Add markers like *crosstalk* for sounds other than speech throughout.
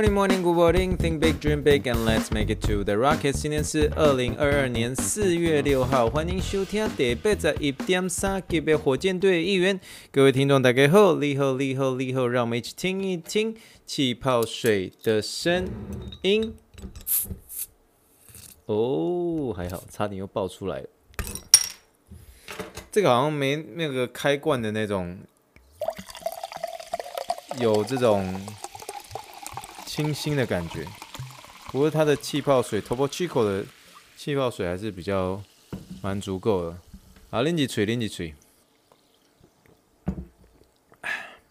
Morning, morning, good morning. Think big, dream big, and let's make it to the rocket. 今天是二零二二年四月六号，欢迎收听第八十一点三级别火箭队一员。各位听众，大家好，你好，你好，你好，让我们一起听一听气泡水的声音。哦，还好，差点又爆出来了。这个好像没那个开罐的那种，有这种。清新的感觉，不过它的气泡水，Topo Chico 的气泡水还是比较蛮足够的。好，拎起水，拎起水。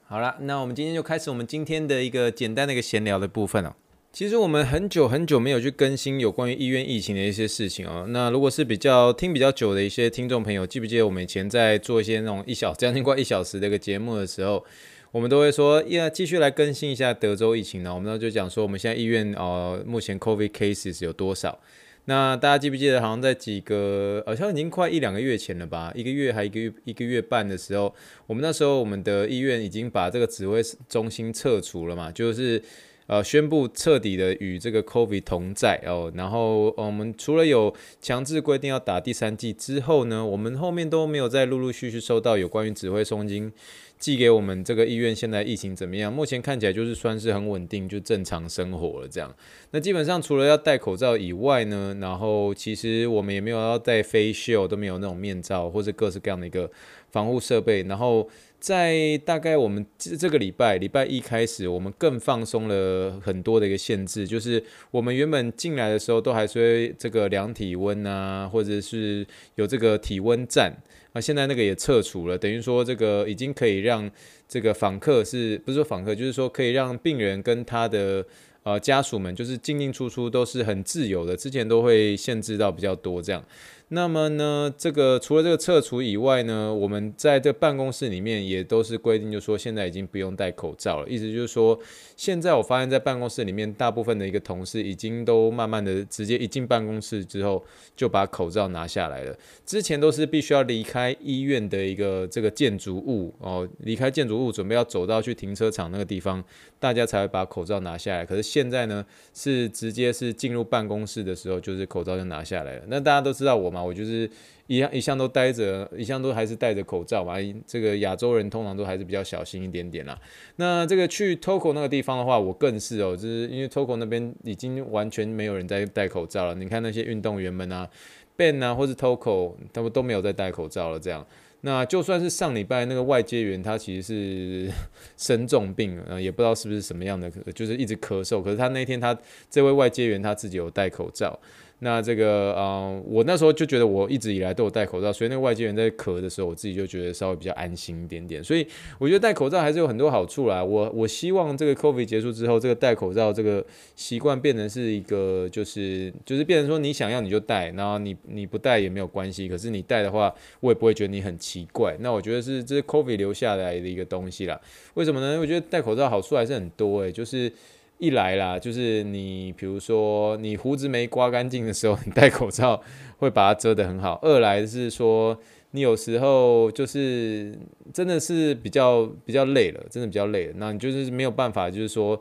好了，那我们今天就开始我们今天的一个简单的一个闲聊的部分了。其实我们很久很久没有去更新有关于医院疫情的一些事情哦。那如果是比较听比较久的一些听众朋友，记不记得我们以前在做一些那种一小将近快一小时的一个节目的时候？我们都会说，要继续来更新一下德州疫情呢。我们呢就讲说，我们现在医院呃，目前 COVID cases 有多少？那大家记不记得，好像在几个，好像已经快一两个月前了吧？一个月还一个月一个月半的时候，我们那时候我们的医院已经把这个指挥中心撤除了嘛，就是呃宣布彻底的与这个 COVID 同在哦。然后我们除了有强制规定要打第三剂之后呢，我们后面都没有再陆陆续续收到有关于指挥中心。寄给我们这个医院现在疫情怎么样？目前看起来就是算是很稳定，就正常生活了这样。那基本上除了要戴口罩以外呢，然后其实我们也没有要戴 face shield，都没有那种面罩或者各式各样的一个防护设备。然后在大概我们这个礼拜礼拜一开始，我们更放松了很多的一个限制，就是我们原本进来的时候都还是这个量体温啊，或者是有这个体温站。啊现在那个也撤除了，等于说这个已经可以让这个访客是不是说访客，就是说可以让病人跟他的呃家属们就是进进出出都是很自由的，之前都会限制到比较多这样。那么呢，这个除了这个撤除以外呢，我们在这办公室里面也都是规定，就说现在已经不用戴口罩了。意思就是说，现在我发现，在办公室里面，大部分的一个同事已经都慢慢的直接一进办公室之后就把口罩拿下来了。之前都是必须要离开医院的一个这个建筑物哦，离开建筑物准备要走到去停车场那个地方，大家才会把口罩拿下来。可是现在呢，是直接是进入办公室的时候，就是口罩就拿下来了。那大家都知道我嘛。我就是一样一向都戴着，一向都还是戴着口罩嘛。这个亚洲人通常都还是比较小心一点点啦。那这个去 Toko 那个地方的话，我更是哦，就是因为 Toko 那边已经完全没有人在戴口罩了。你看那些运动员们啊，Ben 啊，或是 Toko，他们都没有在戴口罩了。这样，那就算是上礼拜那个外接员，他其实是 *laughs* 生重病，呃，也不知道是不是什么样的，就是一直咳嗽。可是他那天他这位外接员他自己有戴口罩。那这个，呃，我那时候就觉得我一直以来都有戴口罩，所以那个外接人在咳的时候，我自己就觉得稍微比较安心一点点。所以我觉得戴口罩还是有很多好处啦。我我希望这个 COVID 结束之后，这个戴口罩这个习惯变成是一个，就是就是变成说你想要你就戴，然后你你不戴也没有关系。可是你戴的话，我也不会觉得你很奇怪。那我觉得是这是 COVID 留下来的一个东西啦。为什么呢？我觉得戴口罩好处还是很多诶、就是。一来啦，就是你比如说你胡子没刮干净的时候，你戴口罩会把它遮得很好。二来是说你有时候就是真的是比较比较累了，真的比较累了，那你就是没有办法，就是说。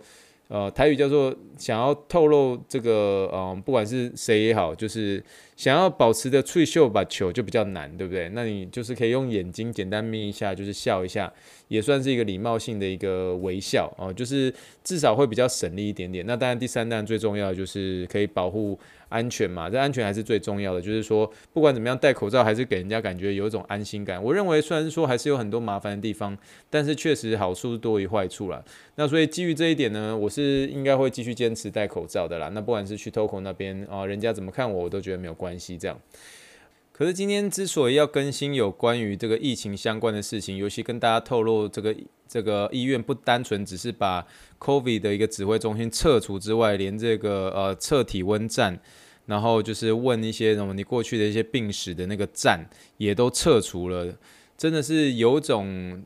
呃，台语叫做想要透露这个，嗯、不管是谁也好，就是想要保持的翠秀把球就比较难，对不对？那你就是可以用眼睛简单眯一下，就是笑一下，也算是一个礼貌性的一个微笑哦、就是至少会比较省力一点点。那当然，第三弹最重要的就是可以保护。安全嘛，这安全还是最重要的。就是说，不管怎么样，戴口罩还是给人家感觉有一种安心感。我认为，虽然说还是有很多麻烦的地方，但是确实好处多于坏处啦。那所以基于这一点呢，我是应该会继续坚持戴口罩的啦。那不管是去 Toco 那边啊，人家怎么看我，我都觉得没有关系。这样。可是今天之所以要更新有关于这个疫情相关的事情，尤其跟大家透露这个这个医院不单纯只是把 COVID 的一个指挥中心撤除之外，连这个呃测体温站，然后就是问一些什么你过去的一些病史的那个站也都撤除了。真的是有种。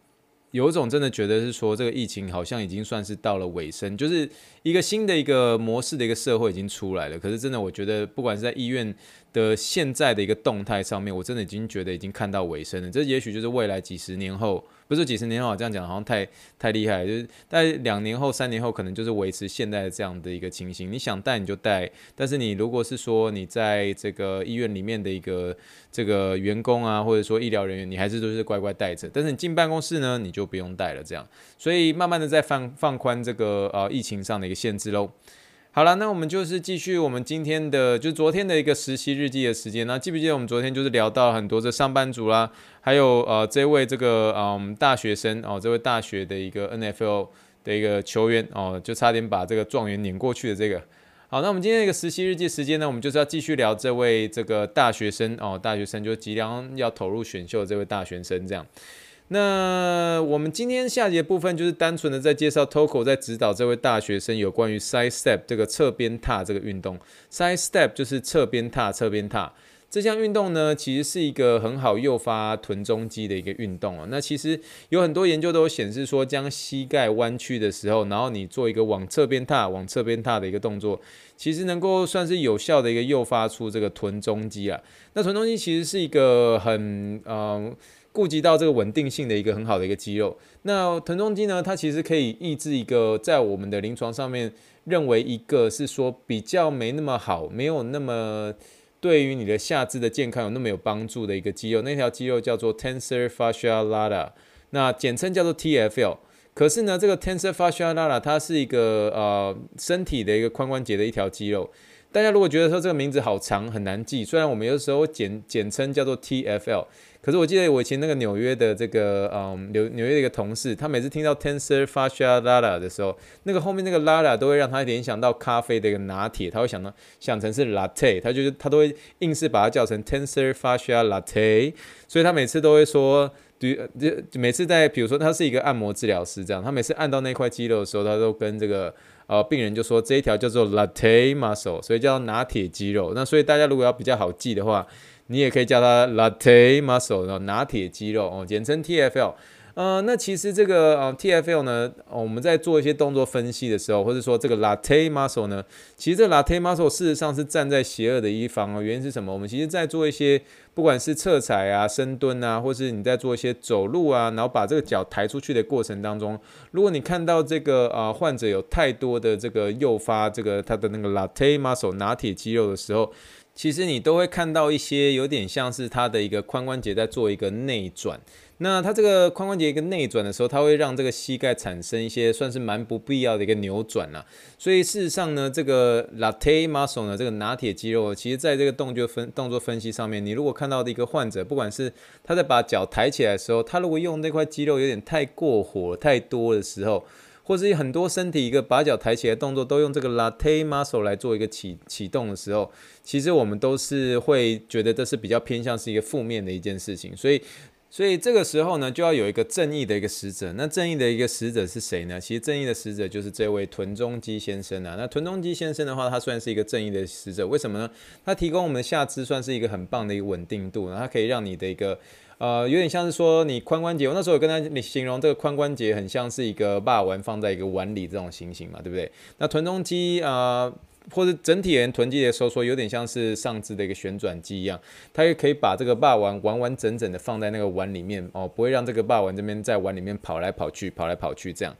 有种真的觉得是说，这个疫情好像已经算是到了尾声，就是一个新的一个模式的一个社会已经出来了。可是真的，我觉得不管是在医院的现在的一个动态上面，我真的已经觉得已经看到尾声了。这也许就是未来几十年后。不是几十年后这样讲，好像太太厉害。就是大概两年后、三年后，可能就是维持现在的这样的一个情形。你想戴你就戴，但是你如果是说你在这个医院里面的一个这个员工啊，或者说医疗人员，你还是都是乖乖戴着。但是你进办公室呢，你就不用戴了。这样，所以慢慢的在放放宽这个呃疫情上的一个限制喽。好了，那我们就是继续我们今天的，就昨天的一个实习日记的时间。那记不记得我们昨天就是聊到很多的上班族啦，还有呃这位这个嗯大学生哦，这位大学的一个 NFL 的一个球员哦，就差点把这个状元碾过去的这个。好，那我们今天一个实习日记时间呢，我们就是要继续聊这位这个大学生哦，大学生就即将要投入选秀的这位大学生这样。那我们今天下节部分就是单纯的在介绍 Toko 在指导这位大学生有关于 side step 这个侧边踏这个运动。side step 就是侧边踏，侧边踏这项运动呢，其实是一个很好诱发臀中肌的一个运动哦。那其实有很多研究都显示说，将膝盖弯曲的时候，然后你做一个往侧边踏、往侧边踏的一个动作，其实能够算是有效的一个诱发出这个臀中肌啊。那臀中肌其实是一个很嗯。呃顾及到这个稳定性的一个很好的一个肌肉，那臀中肌呢，它其实可以抑制一个在我们的临床上面认为一个是说比较没那么好，没有那么对于你的下肢的健康有那么有帮助的一个肌肉，那条肌肉叫做 tensor fascia lata，那简称叫做 TFL。可是呢，这个 tensor fascia lata 它是一个呃身体的一个髋关节的一条肌肉。大家如果觉得说这个名字好长很难记，虽然我们有时候简简称叫做 TFL。可是我记得我以前那个纽约的这个嗯纽纽约的一个同事，他每次听到 tensor fascia lata 的时候，那个后面那个 lata 都会让他联想到咖啡的一个拿铁，他会想到想成是 latte，他就是他都会硬是把它叫成 tensor fascia latte，所以他每次都会说，对，就每次在比如说他是一个按摩治疗师这样，他每次按到那块肌肉的时候，他都跟这个呃病人就说这一条叫做 latte muscle，所以叫拿铁肌肉。那所以大家如果要比较好记的话。你也可以叫它 latte muscle，然后拿铁肌肉哦，简称 TFL。呃，那其实这个呃 TFL 呢，我们在做一些动作分析的时候，或者说这个 latte muscle 呢，其实这 latte muscle 事实上是站在邪恶的一方哦。原因是什么？我们其实在做一些不管是侧踩啊、深蹲啊，或是你在做一些走路啊，然后把这个脚抬出去的过程当中，如果你看到这个呃患者有太多的这个诱发这个他的那个 latte muscle 拿铁肌肉的时候。其实你都会看到一些有点像是它的一个髋关节在做一个内转，那它这个髋关节一个内转的时候，它会让这个膝盖产生一些算是蛮不必要的一个扭转了。所以事实上呢，这个 latte muscle 呢，这个拿铁肌肉，其实在这个动作分动作分析上面，你如果看到的一个患者，不管是他在把脚抬起来的时候，他如果用那块肌肉有点太过火太多的时候。或是很多身体一个把脚抬起来的动作都用这个 latte muscle 来做一个启启动的时候，其实我们都是会觉得这是比较偏向是一个负面的一件事情，所以所以这个时候呢，就要有一个正义的一个使者。那正义的一个使者是谁呢？其实正义的使者就是这位臀中肌先生啊。那臀中肌先生的话，他算是一个正义的使者，为什么呢？他提供我们的下肢算是一个很棒的一个稳定度，然后它可以让你的一个。呃，有点像是说你髋关节，我那时候有跟他你形容这个髋关节很像是一个霸王放在一个碗里这种情形嘛，对不对？那臀中肌啊、或者整体人臀肌的收缩有点像是上肢的一个旋转机一样，它也可以把这个霸王完完整整的放在那个碗里面哦，不会让这个霸王这边在碗里面跑来跑去，跑来跑去这样。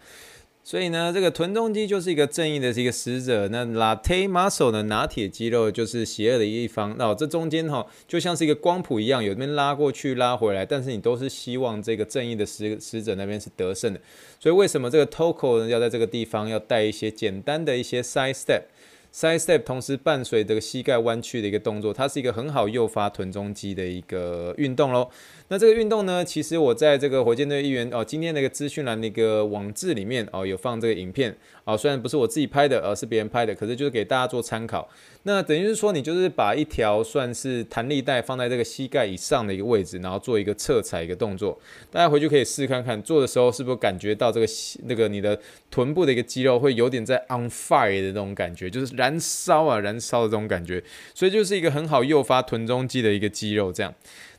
所以呢，这个臀中肌就是一个正义的一个使者。那 latte muscle 的拿铁肌肉就是邪恶的一方。那、哦、这中间哈、就像是一个光谱一样，有这边拉过去、拉回来，但是你都是希望这个正义的使使者那边是得胜的。所以为什么这个 Toko 呢，要在这个地方要带一些简单的一些 side step？Side step 同时伴随这个膝盖弯曲的一个动作，它是一个很好诱发臀中肌的一个运动喽。那这个运动呢，其实我在这个火箭队议员哦，今天那个资讯栏那个网志里面哦，有放这个影片哦，虽然不是我自己拍的，而是别人拍的，可是就是给大家做参考。那等于是说，你就是把一条算是弹力带放在这个膝盖以上的一个位置，然后做一个侧踩一个动作。大家回去可以试看看，做的时候是不是感觉到这个那个你的臀部的一个肌肉会有点在 on fire 的那种感觉，就是燃烧啊燃烧的这种感觉。所以就是一个很好诱发臀中肌的一个肌肉这样。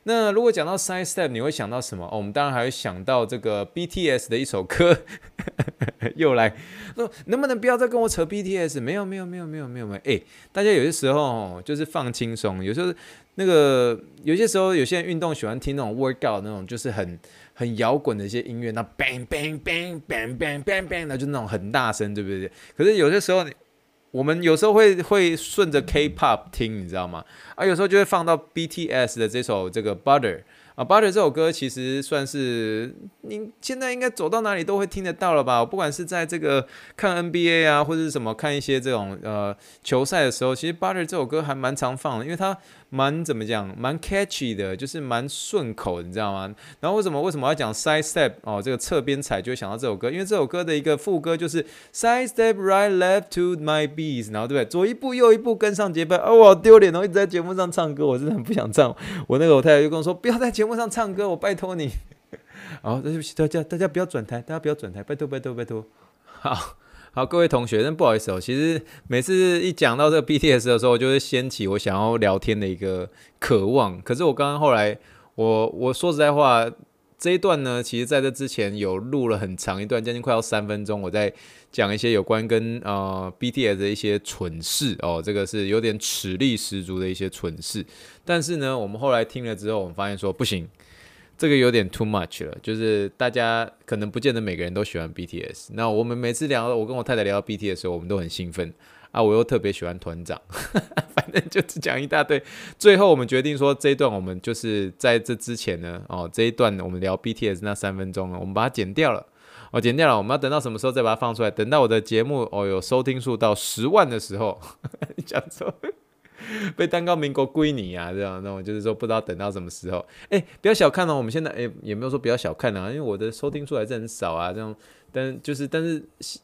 那如果讲到 side step，你会想到什么？哦，我们当然还会想到这个 BTS 的一首歌，*laughs* 又来，说能不能不要再跟我扯 BTS？没有没有没有没有没有没有，哎，大家有些时候就是放轻松，有时候那个有些时候有些人运动喜欢听那种 workout 那种，就是很很摇滚的一些音乐，那 bang bang bang bang bang bang bang，那就那种很大声，对不对？可是有些时候。我们有时候会会顺着 K-pop 听，你知道吗？啊，有时候就会放到 BTS 的这首这个 Butter 啊，Butter 这首歌其实算是你现在应该走到哪里都会听得到了吧？不管是在这个看 NBA 啊，或者是什么看一些这种呃球赛的时候，其实 Butter 这首歌还蛮常放的，因为它。蛮怎么讲，蛮 catchy 的，就是蛮顺口，你知道吗？然后为什么为什么要讲 side step 哦？这个侧边踩就会想到这首歌，因为这首歌的一个副歌就是 side step right left to my beats，然后对不对？左一步右一步跟上节拍，哦，我好丢脸哦！一直在节目上唱歌，我真的很不想唱。我那个我太太就跟我说，不要在节目上唱歌，我拜托你。好，对不起大家，大家不要转台，大家不要转台，拜托拜托拜托。好。好，各位同学，真不好意思哦。其实每次一讲到这个 BTS 的时候，就会掀起我想要聊天的一个渴望。可是我刚刚后来，我我说实在话，这一段呢，其实在这之前有录了很长一段，将近快要三分钟，我在讲一些有关跟呃 BTS 的一些蠢事哦，这个是有点齿力十足的一些蠢事。但是呢，我们后来听了之后，我们发现说不行。这个有点 too much 了，就是大家可能不见得每个人都喜欢 BTS。那我们每次聊，我跟我太太聊到 BTS 的时候，我们都很兴奋啊。我又特别喜欢团长，*laughs* 反正就只讲一大堆。最后我们决定说，这一段我们就是在这之前呢，哦，这一段我们聊 BTS 那三分钟呢，我们把它剪掉了。哦，剪掉了，我们要等到什么时候再把它放出来？等到我的节目哦有收听数到十万的时候，*laughs* 讲错。*laughs* 被蛋糕民国归你啊，这样那我就是说不知道等到什么时候。哎、不要小看哦，我们现在哎、也没有说不要小看啊，因为我的收听数还是很少啊，这样，但就是但是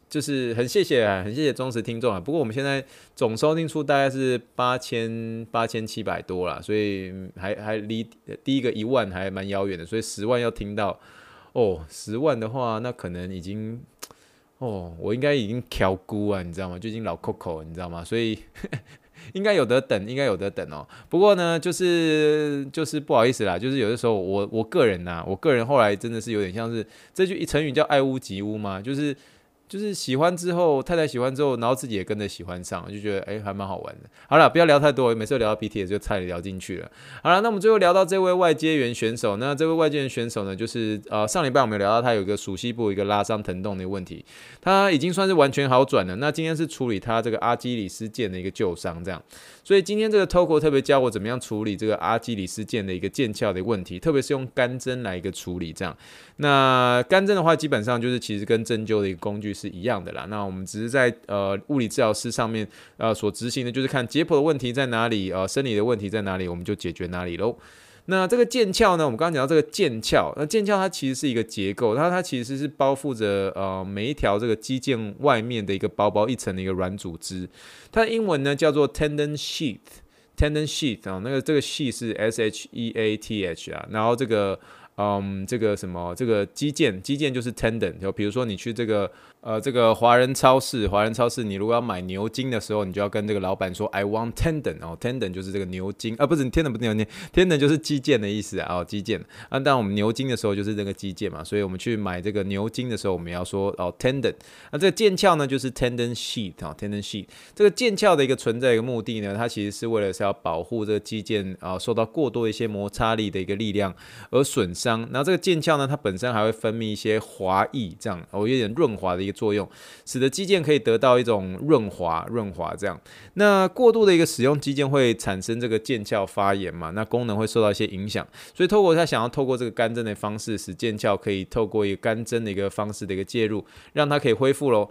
就是很谢谢啊，很谢谢忠实听众啊。不过我们现在总收听数大概是八千八千七百多啦，所以还还离第一个一万还蛮遥远的，所以十万要听到哦，十万的话那可能已经哦，我应该已经调估啊，你知道吗？就已经老 Coco，你知道吗？所以。应该有得等，应该有得等哦。不过呢，就是就是不好意思啦，就是有的时候我我个人呐、啊，我个人后来真的是有点像是这句成语叫爱屋及乌嘛，就是。就是喜欢之后，太太喜欢之后，然后自己也跟着喜欢上，就觉得哎、还蛮好玩的。好了，不要聊太多，每次聊到 BTS 就差点聊进去了。好了，那我们最后聊到这位外接员选手，那这位外接员选手呢，就是呃上礼拜我们有聊到他有一个熟悉部一个拉伤疼痛的问题，他已经算是完全好转了。那今天是处理他这个阿基里斯腱的一个旧伤，这样。所以今天这个 Toco 特别教我怎么样处理这个阿基里斯腱的一个腱鞘的问题，特别是用干针来一个处理这样。那干针的话，基本上就是其实跟针灸的一个工具是一样的啦。那我们只是在呃物理治疗师上面呃所执行的，就是看解剖的问题在哪里，呃生理的问题在哪里，我们就解决哪里喽。那这个腱鞘呢？我们刚刚讲到这个腱鞘，那腱鞘它其实是一个结构，它它其实是包覆着呃每一条这个肌腱外面的一个薄薄一层的一个软组织。它的英文呢叫做 tendon sheath，tendon sheath 啊，那个这个 sheath 是 s h e a t h 啊，然后这个嗯这个什么这个肌腱，肌腱就是 tendon，就比如说你去这个。呃，这个华人超市，华人超市，你如果要买牛筋的时候，你就要跟这个老板说，I want tendon，哦，tendon 就是这个牛筋啊，不是，tendon 不是牛筋，tendon 就是肌腱的意思啊，哦，肌腱。啊，当我们牛筋的时候就是这个肌腱嘛，所以我们去买这个牛筋的时候，我们要说哦，tendon。那这个腱鞘呢，就是 tendon sheath 啊，tendon sheath。这个腱鞘的一个存在一个目的呢，它其实是为了是要保护这个肌腱啊，受到过多一些摩擦力的一个力量而损伤。然后这个腱鞘呢，它本身还会分泌一些滑液，这样哦，有点润滑的一个作用，使得肌腱可以得到一种润滑、润滑这样。那过度的一个使用肌腱会产生这个腱鞘发炎嘛？那功能会受到一些影响。所以透过他想要透过这个干针的方式，使腱鞘可以透过一个干针的一个方式的一个介入，让它可以恢复喽。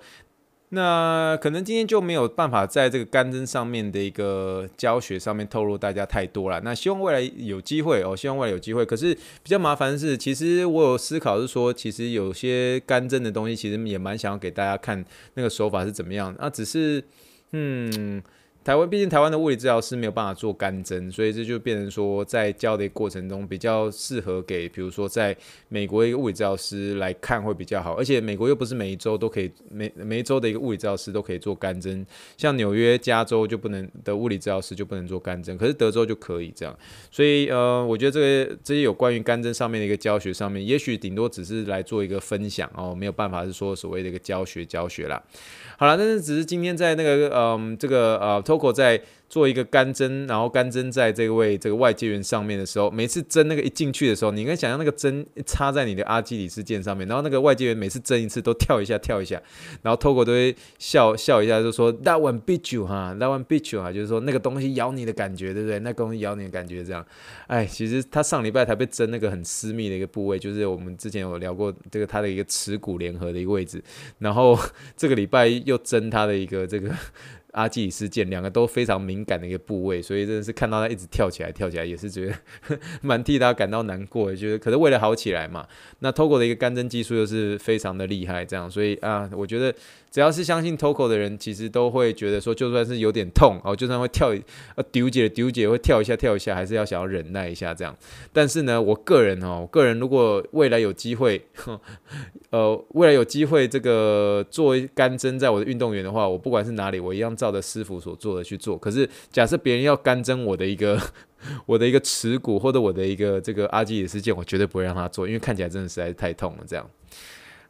那可能今天就没有办法在这个干针上面的一个教学上面透露大家太多了。那希望未来有机会哦，希望未来有机会。可是比较麻烦的是，其实我有思考是说，其实有些干针的东西，其实也蛮想要给大家看那个手法是怎么样。那只是，嗯。台湾毕竟台湾的物理治疗师没有办法做干针，所以这就变成说在教的过程中比较适合给，比如说在美国一个物理治疗师来看会比较好。而且美国又不是每一周都可以，每每一周的一个物理治疗师都可以做干针，像纽约、加州就不能的物理治疗师就不能做干针，可是德州就可以这样。所以呃，我觉得这个这些有关于干针上面的一个教学上面，也许顶多只是来做一个分享哦，没有办法是说所谓的一个教学教学啦。好了，但是只是今天在那个嗯这个呃。Toco 在做一个干针，然后干针在这位这个外接缘上面的时候，每次针那个一进去的时候，你应该想象那个针插在你的阿基里斯腱上面，然后那个外接缘每次针一次都跳一下跳一下，然后 Toco 都会笑笑一下，就说 That one bit you 哈，That one bit you 哈，就是说那个东西咬你的感觉，对不对？那个东西咬你的感觉这样。哎，其实他上礼拜才被针那个很私密的一个部位，就是我们之前有聊过这个他的一个耻骨联合的一个位置，然后这个礼拜又针他的一个这个。阿基里斯腱两个都非常敏感的一个部位，所以真的是看到他一直跳起来跳起来，也是觉得 *laughs* 蛮替他感到难过的。觉得可是为了好起来嘛，那 Togo 的一个干针技术又是非常的厉害，这样，所以啊，我觉得。只要是相信 Toco 的人，其实都会觉得说，就算是有点痛哦，就算会跳呃丢姐丢姐会跳一下跳一下，还是要想要忍耐一下这样。但是呢，我个人哦，我个人如果未来有机会，*laughs* 呃，未来有机会这个做干针在我的运动员的话，我不管是哪里，我一样照着师傅所做的去做。可是假设别人要干针我的一个 *laughs* 我的一个耻骨或者我的一个这个阿基里斯腱，我绝对不会让他做，因为看起来真的实在是太痛了这样。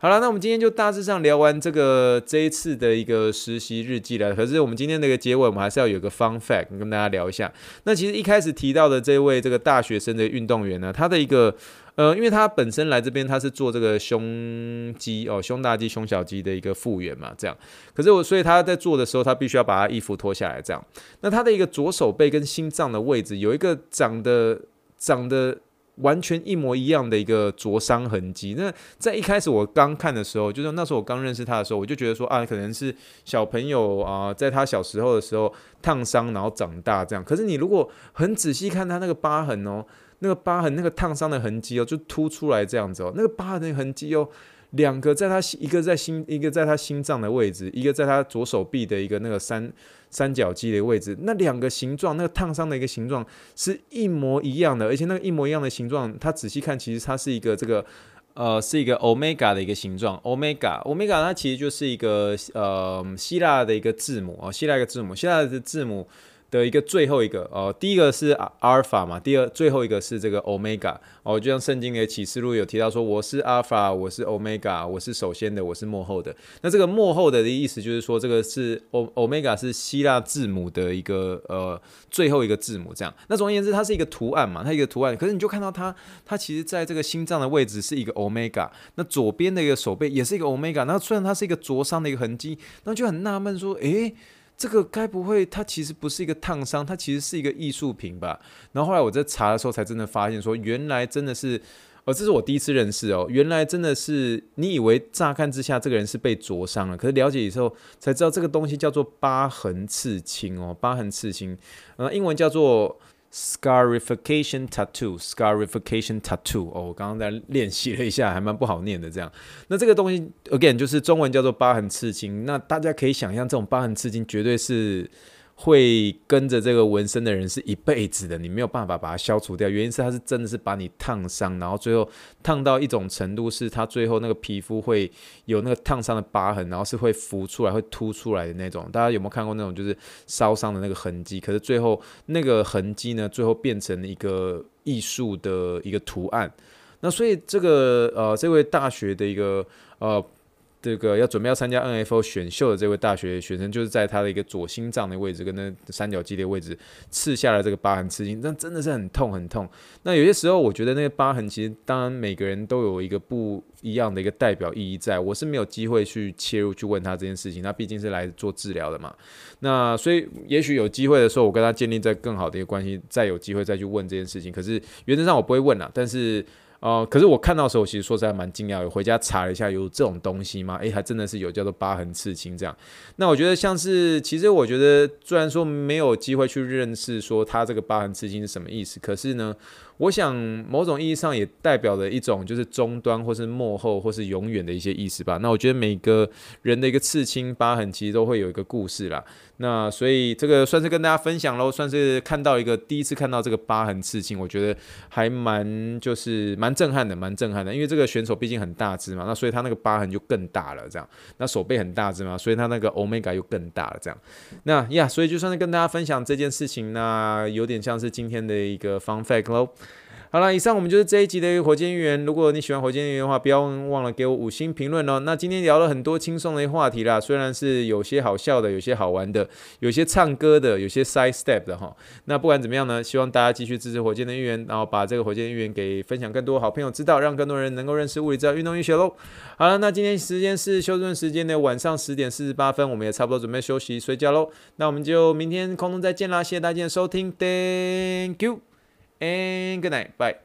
好了，那我们今天就大致上聊完这个这一次的一个实习日记了。可是我们今天的一个结尾，我们还是要有个 fun fact 跟大家聊一下。那其实一开始提到的这位这个大学生的运动员呢，他的一个呃，因为他本身来这边他是做这个胸肌哦，胸大肌、胸小肌的一个复原嘛，这样。可是我所以他在做的时候，他必须要把他衣服脱下来，这样。那他的一个左手背跟心脏的位置有一个长得长得。完全一模一样的一个灼伤痕迹。那在一开始我刚看的时候，就是那时候我刚认识他的时候，我就觉得说啊，可能是小朋友啊，在他小时候的时候烫伤，然后长大这样。可是你如果很仔细看他那个疤痕哦，那个疤痕那个烫伤的痕迹哦，就凸出来这样子哦，那个疤痕的痕迹哦。两个在他一个在心一个在他心脏的位置，一个在他左手臂的一个那个三三角肌的位置，那两个形状，那个烫伤的一个形状是一模一样的，而且那个一模一样的形状，它仔细看，其实它是一个这个呃是一个 omega 的一个形状，omega omega 它其实就是一个呃希腊的一个字母啊，希腊一个字母，希腊的字母。的一个最后一个哦，第一个是阿尔法嘛，第二最后一个是这个欧米伽哦，就像圣经的启示录有提到说，我是阿尔法，我是欧米伽，我是首先的，我是末后的。那这个末后的的意思就是说，这个是欧欧米伽是希腊字母的一个呃最后一个字母这样。那总而言之，它是一个图案嘛，它一个图案。可是你就看到它，它其实在这个心脏的位置是一个欧米伽，那左边的一个手背也是一个欧米伽。那虽然它是一个灼伤的一个痕迹，那就很纳闷说，诶。这个该不会它其实不是一个烫伤，它其实是一个艺术品吧？然后后来我在查的时候才真的发现说，原来真的是，哦，这是我第一次认识哦，原来真的是你以为乍看之下这个人是被灼伤了，可是了解以后才知道这个东西叫做疤痕刺青哦，疤痕刺青，呃，英文叫做。Scarification tattoo，scarification tattoo。哦，我刚刚在练习了一下，还蛮不好念的。这样，那这个东西，again，就是中文叫做疤痕刺青。那大家可以想象，这种疤痕刺青绝对是。会跟着这个纹身的人是一辈子的，你没有办法把它消除掉。原因是它是真的是把你烫伤，然后最后烫到一种程度，是它最后那个皮肤会有那个烫伤的疤痕，然后是会浮出来、会凸出来的那种。大家有没有看过那种就是烧伤的那个痕迹？可是最后那个痕迹呢，最后变成了一个艺术的一个图案。那所以这个呃，这位大学的一个呃。这个要准备要参加 NFO 选秀的这位大学学生，就是在他的一个左心脏的位置跟那三角肌的位置刺下了这个疤痕刺青，那真的是很痛很痛。那有些时候，我觉得那个疤痕其实，当然每个人都有一个不一样的一个代表意义在。我是没有机会去切入去问他这件事情，他毕竟是来做治疗的嘛。那所以也许有机会的时候，我跟他建立在更好的一个关系，再有机会再去问这件事情。可是原则上我不会问啦，但是。哦、可是我看到时候，其实说实在蛮惊讶。有回家查了一下，有这种东西吗？诶，还真的是有，叫做疤痕刺青这样。那我觉得像是，其实我觉得，虽然说没有机会去认识说他这个疤痕刺青是什么意思，可是呢，我想某种意义上也代表了一种就是终端或是幕后或是永远的一些意思吧。那我觉得每个人的一个刺青疤痕其实都会有一个故事啦。那所以这个算是跟大家分享喽，算是看到一个第一次看到这个疤痕刺青，我觉得还蛮就是蛮震撼的，蛮震撼的。因为这个选手毕竟很大只嘛，那所以他那个疤痕就更大了，这样。那手背很大只嘛，所以他那个 Omega 又更大了，这样。那呀，所以就算是跟大家分享这件事情，那有点像是今天的一个 Fun Fact 喽。好了，以上我们就是这一集的一个火箭预言。如果你喜欢火箭预言的话，不要忘了给我五星评论哦。那今天聊了很多轻松的一些话题啦，虽然是有些好笑的，有些好玩的，有些唱歌的，有些 side step 的哈。那不管怎么样呢，希望大家继续支持火箭的预言，然后把这个火箭预言给分享更多好朋友知道，让更多人能够认识物理知道、运动医学喽。好了，那今天时间是休顿时间的晚上十点四十八分，我们也差不多准备休息睡觉喽。那我们就明天空中再见啦，谢谢大家的收听，Thank you and good night. Bye.